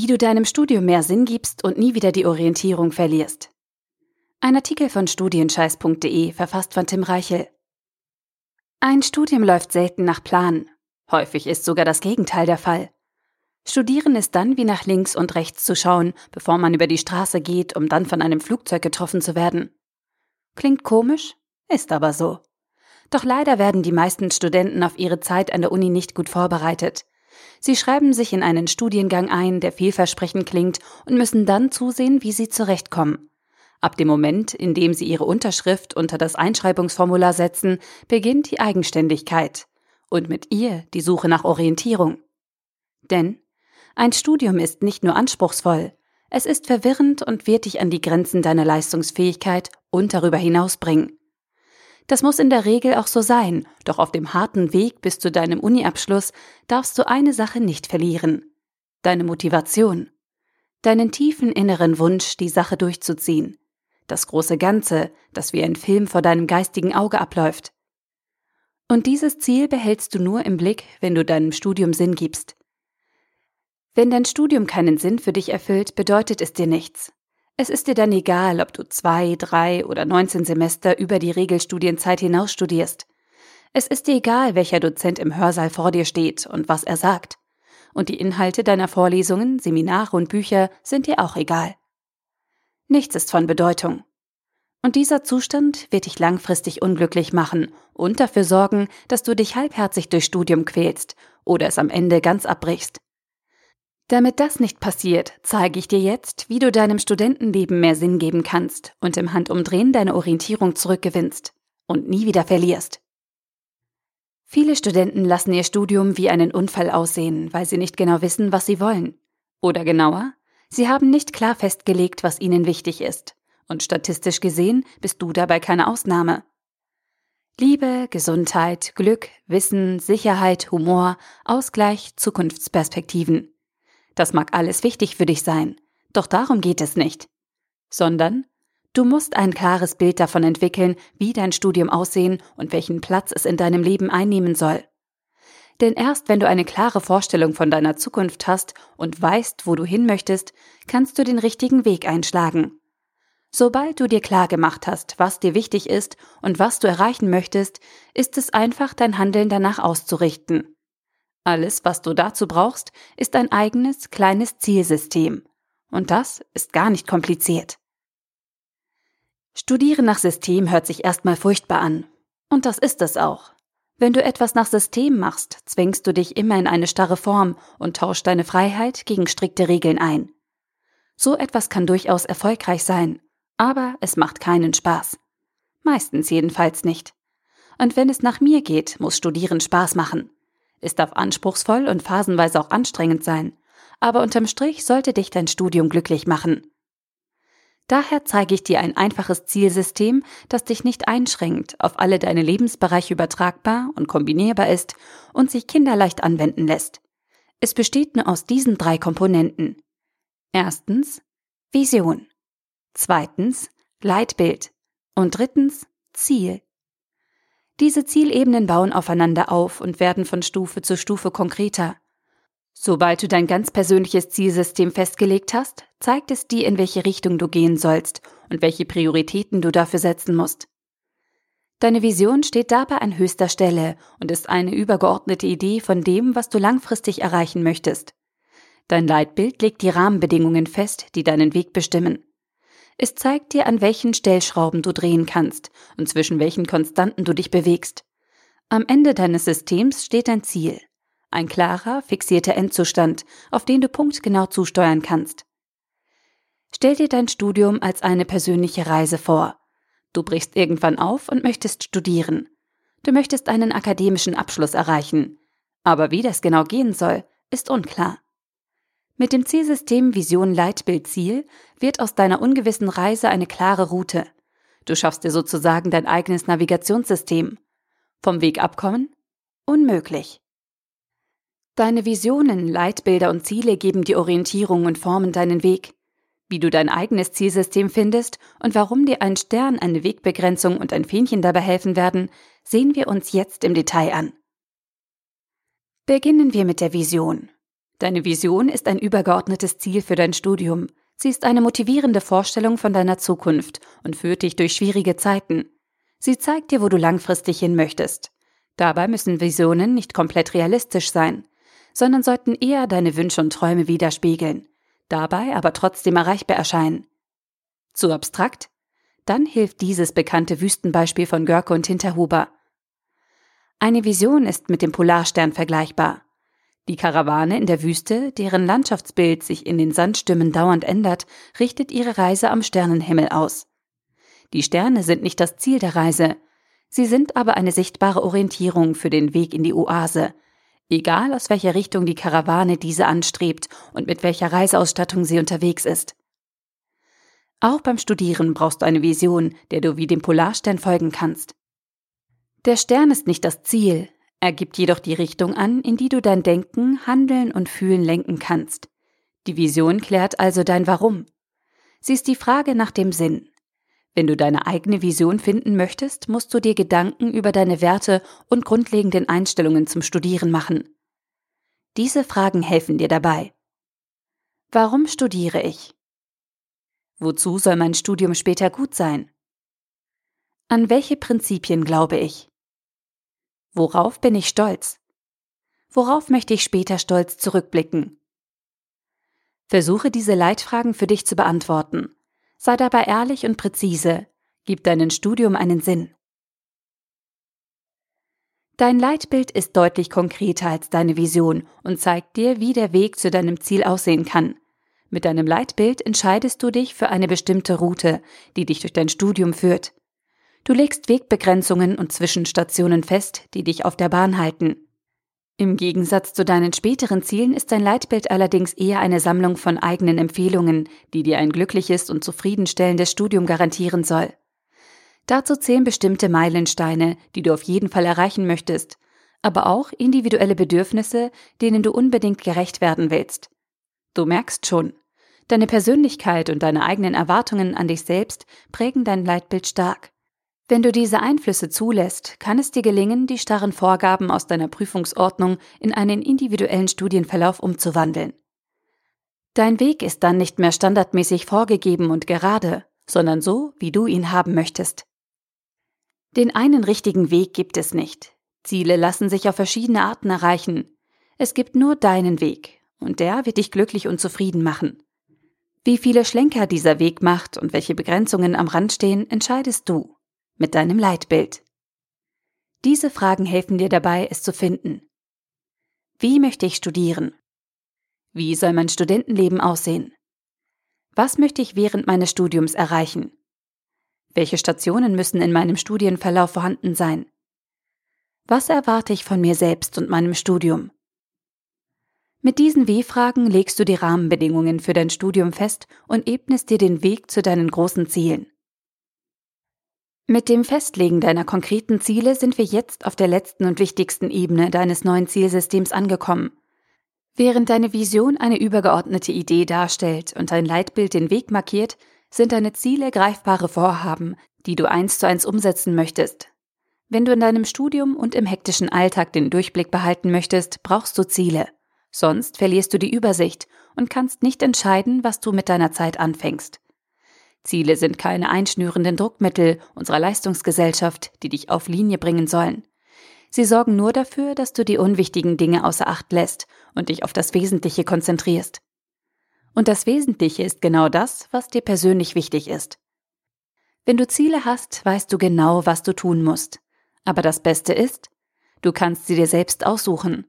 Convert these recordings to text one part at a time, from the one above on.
Wie du deinem Studium mehr Sinn gibst und nie wieder die Orientierung verlierst. Ein Artikel von studienscheiß.de, verfasst von Tim Reichel. Ein Studium läuft selten nach Plan. Häufig ist sogar das Gegenteil der Fall. Studieren ist dann wie nach links und rechts zu schauen, bevor man über die Straße geht, um dann von einem Flugzeug getroffen zu werden. Klingt komisch, ist aber so. Doch leider werden die meisten Studenten auf ihre Zeit an der Uni nicht gut vorbereitet. Sie schreiben sich in einen Studiengang ein, der vielversprechend klingt, und müssen dann zusehen, wie sie zurechtkommen. Ab dem Moment, in dem sie ihre Unterschrift unter das Einschreibungsformular setzen, beginnt die Eigenständigkeit und mit ihr die Suche nach Orientierung. Denn ein Studium ist nicht nur anspruchsvoll, es ist verwirrend und wird dich an die Grenzen deiner Leistungsfähigkeit und darüber hinaus bringen. Das muss in der Regel auch so sein, doch auf dem harten Weg bis zu deinem Uniabschluss darfst du eine Sache nicht verlieren. Deine Motivation. Deinen tiefen inneren Wunsch, die Sache durchzuziehen. Das große Ganze, das wie ein Film vor deinem geistigen Auge abläuft. Und dieses Ziel behältst du nur im Blick, wenn du deinem Studium Sinn gibst. Wenn dein Studium keinen Sinn für dich erfüllt, bedeutet es dir nichts. Es ist dir dann egal, ob du zwei, drei oder 19 Semester über die Regelstudienzeit hinaus studierst. Es ist dir egal, welcher Dozent im Hörsaal vor dir steht und was er sagt. Und die Inhalte deiner Vorlesungen, Seminare und Bücher sind dir auch egal. Nichts ist von Bedeutung. Und dieser Zustand wird dich langfristig unglücklich machen und dafür sorgen, dass du dich halbherzig durch Studium quälst oder es am Ende ganz abbrichst. Damit das nicht passiert, zeige ich dir jetzt, wie du deinem Studentenleben mehr Sinn geben kannst und im Handumdrehen deine Orientierung zurückgewinnst und nie wieder verlierst. Viele Studenten lassen ihr Studium wie einen Unfall aussehen, weil sie nicht genau wissen, was sie wollen. Oder genauer, sie haben nicht klar festgelegt, was ihnen wichtig ist. Und statistisch gesehen bist du dabei keine Ausnahme. Liebe, Gesundheit, Glück, Wissen, Sicherheit, Humor, Ausgleich, Zukunftsperspektiven. Das mag alles wichtig für dich sein, doch darum geht es nicht. Sondern du musst ein klares Bild davon entwickeln, wie dein Studium aussehen und welchen Platz es in deinem Leben einnehmen soll. Denn erst wenn du eine klare Vorstellung von deiner Zukunft hast und weißt, wo du hin möchtest, kannst du den richtigen Weg einschlagen. Sobald du dir klar gemacht hast, was dir wichtig ist und was du erreichen möchtest, ist es einfach, dein Handeln danach auszurichten. Alles, was du dazu brauchst, ist ein eigenes kleines Zielsystem. Und das ist gar nicht kompliziert. Studieren nach System hört sich erstmal furchtbar an. Und das ist es auch. Wenn du etwas nach System machst, zwängst du dich immer in eine starre Form und tauschst deine Freiheit gegen strikte Regeln ein. So etwas kann durchaus erfolgreich sein, aber es macht keinen Spaß. Meistens jedenfalls nicht. Und wenn es nach mir geht, muss Studieren Spaß machen. Es darf anspruchsvoll und phasenweise auch anstrengend sein, aber unterm Strich sollte dich dein Studium glücklich machen. Daher zeige ich dir ein einfaches Zielsystem, das dich nicht einschränkt, auf alle deine Lebensbereiche übertragbar und kombinierbar ist und sich kinderleicht anwenden lässt. Es besteht nur aus diesen drei Komponenten. Erstens Vision. Zweitens Leitbild. Und drittens Ziel. Diese Zielebenen bauen aufeinander auf und werden von Stufe zu Stufe konkreter. Sobald du dein ganz persönliches Zielsystem festgelegt hast, zeigt es dir, in welche Richtung du gehen sollst und welche Prioritäten du dafür setzen musst. Deine Vision steht dabei an höchster Stelle und ist eine übergeordnete Idee von dem, was du langfristig erreichen möchtest. Dein Leitbild legt die Rahmenbedingungen fest, die deinen Weg bestimmen. Es zeigt dir, an welchen Stellschrauben du drehen kannst und zwischen welchen Konstanten du dich bewegst. Am Ende deines Systems steht ein Ziel. Ein klarer, fixierter Endzustand, auf den du punktgenau zusteuern kannst. Stell dir dein Studium als eine persönliche Reise vor. Du brichst irgendwann auf und möchtest studieren. Du möchtest einen akademischen Abschluss erreichen. Aber wie das genau gehen soll, ist unklar. Mit dem Zielsystem Vision Leitbild Ziel wird aus deiner ungewissen Reise eine klare Route. Du schaffst dir sozusagen dein eigenes Navigationssystem. Vom Weg abkommen? Unmöglich. Deine Visionen, Leitbilder und Ziele geben die Orientierung und formen deinen Weg. Wie du dein eigenes Zielsystem findest und warum dir ein Stern, eine Wegbegrenzung und ein Fähnchen dabei helfen werden, sehen wir uns jetzt im Detail an. Beginnen wir mit der Vision. Deine Vision ist ein übergeordnetes Ziel für dein Studium. Sie ist eine motivierende Vorstellung von deiner Zukunft und führt dich durch schwierige Zeiten. Sie zeigt dir, wo du langfristig hin möchtest. Dabei müssen Visionen nicht komplett realistisch sein, sondern sollten eher deine Wünsche und Träume widerspiegeln, dabei aber trotzdem erreichbar erscheinen. Zu abstrakt? Dann hilft dieses bekannte Wüstenbeispiel von Görke und Hinterhuber. Eine Vision ist mit dem Polarstern vergleichbar. Die Karawane in der Wüste, deren Landschaftsbild sich in den Sandstürmen dauernd ändert, richtet ihre Reise am Sternenhimmel aus. Die Sterne sind nicht das Ziel der Reise, sie sind aber eine sichtbare Orientierung für den Weg in die Oase, egal aus welcher Richtung die Karawane diese anstrebt und mit welcher Reiseausstattung sie unterwegs ist. Auch beim Studieren brauchst du eine Vision, der du wie dem Polarstern folgen kannst. Der Stern ist nicht das Ziel, er gibt jedoch die Richtung an, in die du dein Denken, Handeln und Fühlen lenken kannst. Die Vision klärt also dein Warum. Sie ist die Frage nach dem Sinn. Wenn du deine eigene Vision finden möchtest, musst du dir Gedanken über deine Werte und grundlegenden Einstellungen zum Studieren machen. Diese Fragen helfen dir dabei. Warum studiere ich? Wozu soll mein Studium später gut sein? An welche Prinzipien glaube ich? Worauf bin ich stolz? Worauf möchte ich später stolz zurückblicken? Versuche diese Leitfragen für dich zu beantworten. Sei dabei ehrlich und präzise. Gib deinem Studium einen Sinn. Dein Leitbild ist deutlich konkreter als deine Vision und zeigt dir, wie der Weg zu deinem Ziel aussehen kann. Mit deinem Leitbild entscheidest du dich für eine bestimmte Route, die dich durch dein Studium führt. Du legst Wegbegrenzungen und Zwischenstationen fest, die dich auf der Bahn halten. Im Gegensatz zu deinen späteren Zielen ist dein Leitbild allerdings eher eine Sammlung von eigenen Empfehlungen, die dir ein glückliches und zufriedenstellendes Studium garantieren soll. Dazu zählen bestimmte Meilensteine, die du auf jeden Fall erreichen möchtest, aber auch individuelle Bedürfnisse, denen du unbedingt gerecht werden willst. Du merkst schon, deine Persönlichkeit und deine eigenen Erwartungen an dich selbst prägen dein Leitbild stark. Wenn du diese Einflüsse zulässt, kann es dir gelingen, die starren Vorgaben aus deiner Prüfungsordnung in einen individuellen Studienverlauf umzuwandeln. Dein Weg ist dann nicht mehr standardmäßig vorgegeben und gerade, sondern so, wie du ihn haben möchtest. Den einen richtigen Weg gibt es nicht. Ziele lassen sich auf verschiedene Arten erreichen. Es gibt nur deinen Weg, und der wird dich glücklich und zufrieden machen. Wie viele Schlenker dieser Weg macht und welche Begrenzungen am Rand stehen, entscheidest du mit deinem Leitbild? Diese Fragen helfen dir dabei, es zu finden. Wie möchte ich studieren? Wie soll mein Studentenleben aussehen? Was möchte ich während meines Studiums erreichen? Welche Stationen müssen in meinem Studienverlauf vorhanden sein? Was erwarte ich von mir selbst und meinem Studium? Mit diesen W-Fragen legst du die Rahmenbedingungen für dein Studium fest und ebnest dir den Weg zu deinen großen Zielen. Mit dem Festlegen deiner konkreten Ziele sind wir jetzt auf der letzten und wichtigsten Ebene deines neuen Zielsystems angekommen. Während deine Vision eine übergeordnete Idee darstellt und dein Leitbild den Weg markiert, sind deine Ziele greifbare Vorhaben, die du eins zu eins umsetzen möchtest. Wenn du in deinem Studium und im hektischen Alltag den Durchblick behalten möchtest, brauchst du Ziele. Sonst verlierst du die Übersicht und kannst nicht entscheiden, was du mit deiner Zeit anfängst. Ziele sind keine einschnürenden Druckmittel unserer Leistungsgesellschaft, die dich auf Linie bringen sollen. Sie sorgen nur dafür, dass du die unwichtigen Dinge außer Acht lässt und dich auf das Wesentliche konzentrierst. Und das Wesentliche ist genau das, was dir persönlich wichtig ist. Wenn du Ziele hast, weißt du genau, was du tun musst. Aber das Beste ist, du kannst sie dir selbst aussuchen.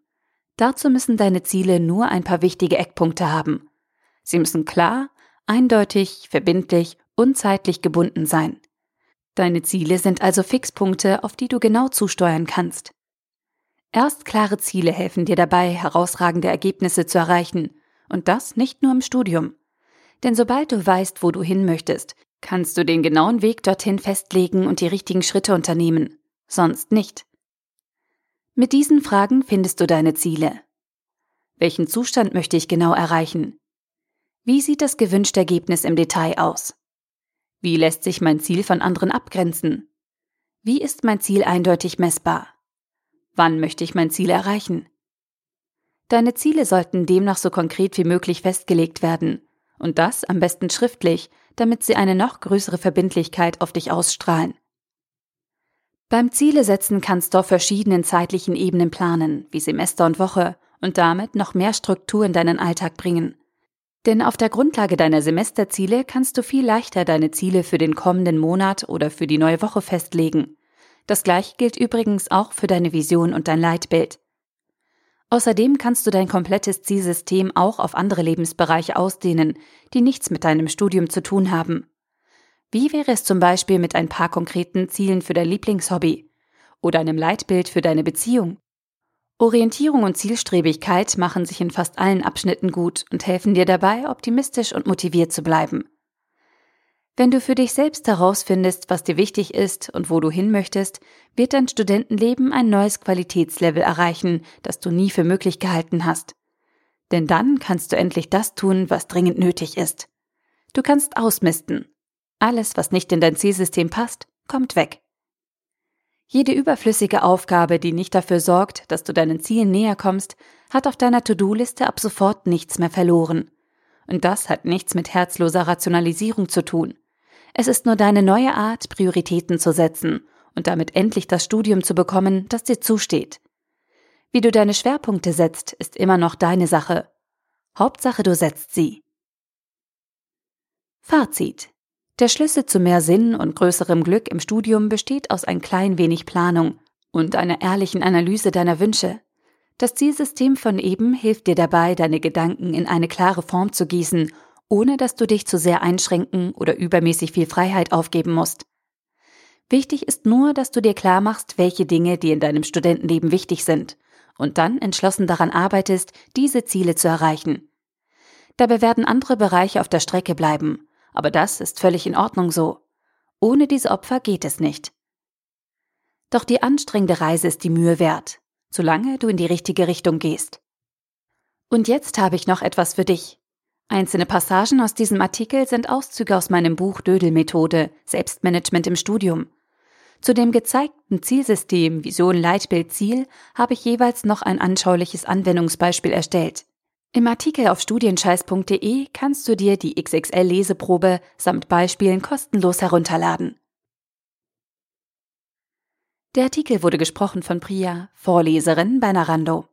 Dazu müssen deine Ziele nur ein paar wichtige Eckpunkte haben. Sie müssen klar, eindeutig, verbindlich und zeitlich gebunden sein. Deine Ziele sind also Fixpunkte, auf die du genau zusteuern kannst. Erst klare Ziele helfen dir dabei, herausragende Ergebnisse zu erreichen, und das nicht nur im Studium. Denn sobald du weißt, wo du hin möchtest, kannst du den genauen Weg dorthin festlegen und die richtigen Schritte unternehmen, sonst nicht. Mit diesen Fragen findest du deine Ziele. Welchen Zustand möchte ich genau erreichen? Wie sieht das gewünschte Ergebnis im Detail aus? Wie lässt sich mein Ziel von anderen abgrenzen? Wie ist mein Ziel eindeutig messbar? Wann möchte ich mein Ziel erreichen? Deine Ziele sollten demnach so konkret wie möglich festgelegt werden. Und das am besten schriftlich, damit sie eine noch größere Verbindlichkeit auf dich ausstrahlen. Beim Ziele setzen kannst du auf verschiedenen zeitlichen Ebenen planen, wie Semester und Woche, und damit noch mehr Struktur in deinen Alltag bringen. Denn auf der Grundlage deiner Semesterziele kannst du viel leichter deine Ziele für den kommenden Monat oder für die neue Woche festlegen. Das gleiche gilt übrigens auch für deine Vision und dein Leitbild. Außerdem kannst du dein komplettes Zielsystem auch auf andere Lebensbereiche ausdehnen, die nichts mit deinem Studium zu tun haben. Wie wäre es zum Beispiel mit ein paar konkreten Zielen für dein Lieblingshobby oder einem Leitbild für deine Beziehung? Orientierung und Zielstrebigkeit machen sich in fast allen Abschnitten gut und helfen dir dabei, optimistisch und motiviert zu bleiben. Wenn du für dich selbst herausfindest, was dir wichtig ist und wo du hin möchtest, wird dein Studentenleben ein neues Qualitätslevel erreichen, das du nie für möglich gehalten hast. Denn dann kannst du endlich das tun, was dringend nötig ist. Du kannst ausmisten. Alles, was nicht in dein Zielsystem passt, kommt weg. Jede überflüssige Aufgabe, die nicht dafür sorgt, dass du deinen Zielen näher kommst, hat auf deiner To-Do-Liste ab sofort nichts mehr verloren. Und das hat nichts mit herzloser Rationalisierung zu tun. Es ist nur deine neue Art, Prioritäten zu setzen und damit endlich das Studium zu bekommen, das dir zusteht. Wie du deine Schwerpunkte setzt, ist immer noch deine Sache. Hauptsache, du setzt sie. Fazit. Der Schlüssel zu mehr Sinn und größerem Glück im Studium besteht aus ein klein wenig Planung und einer ehrlichen Analyse deiner Wünsche. Das Zielsystem von eben hilft dir dabei, deine Gedanken in eine klare Form zu gießen ohne dass du dich zu sehr einschränken oder übermäßig viel Freiheit aufgeben musst. Wichtig ist nur, dass du dir klar machst, welche Dinge dir in deinem Studentenleben wichtig sind und dann entschlossen daran arbeitest, diese Ziele zu erreichen. Dabei werden andere Bereiche auf der Strecke bleiben, aber das ist völlig in Ordnung so. Ohne diese Opfer geht es nicht. Doch die anstrengende Reise ist die Mühe wert, solange du in die richtige Richtung gehst. Und jetzt habe ich noch etwas für dich. Einzelne Passagen aus diesem Artikel sind Auszüge aus meinem Buch Dödel-Methode Selbstmanagement im Studium. Zu dem gezeigten Zielsystem Vision, Leitbild, Ziel habe ich jeweils noch ein anschauliches Anwendungsbeispiel erstellt. Im Artikel auf studienscheiß.de kannst du dir die XXL-Leseprobe samt Beispielen kostenlos herunterladen. Der Artikel wurde gesprochen von Priya, Vorleserin bei Narando.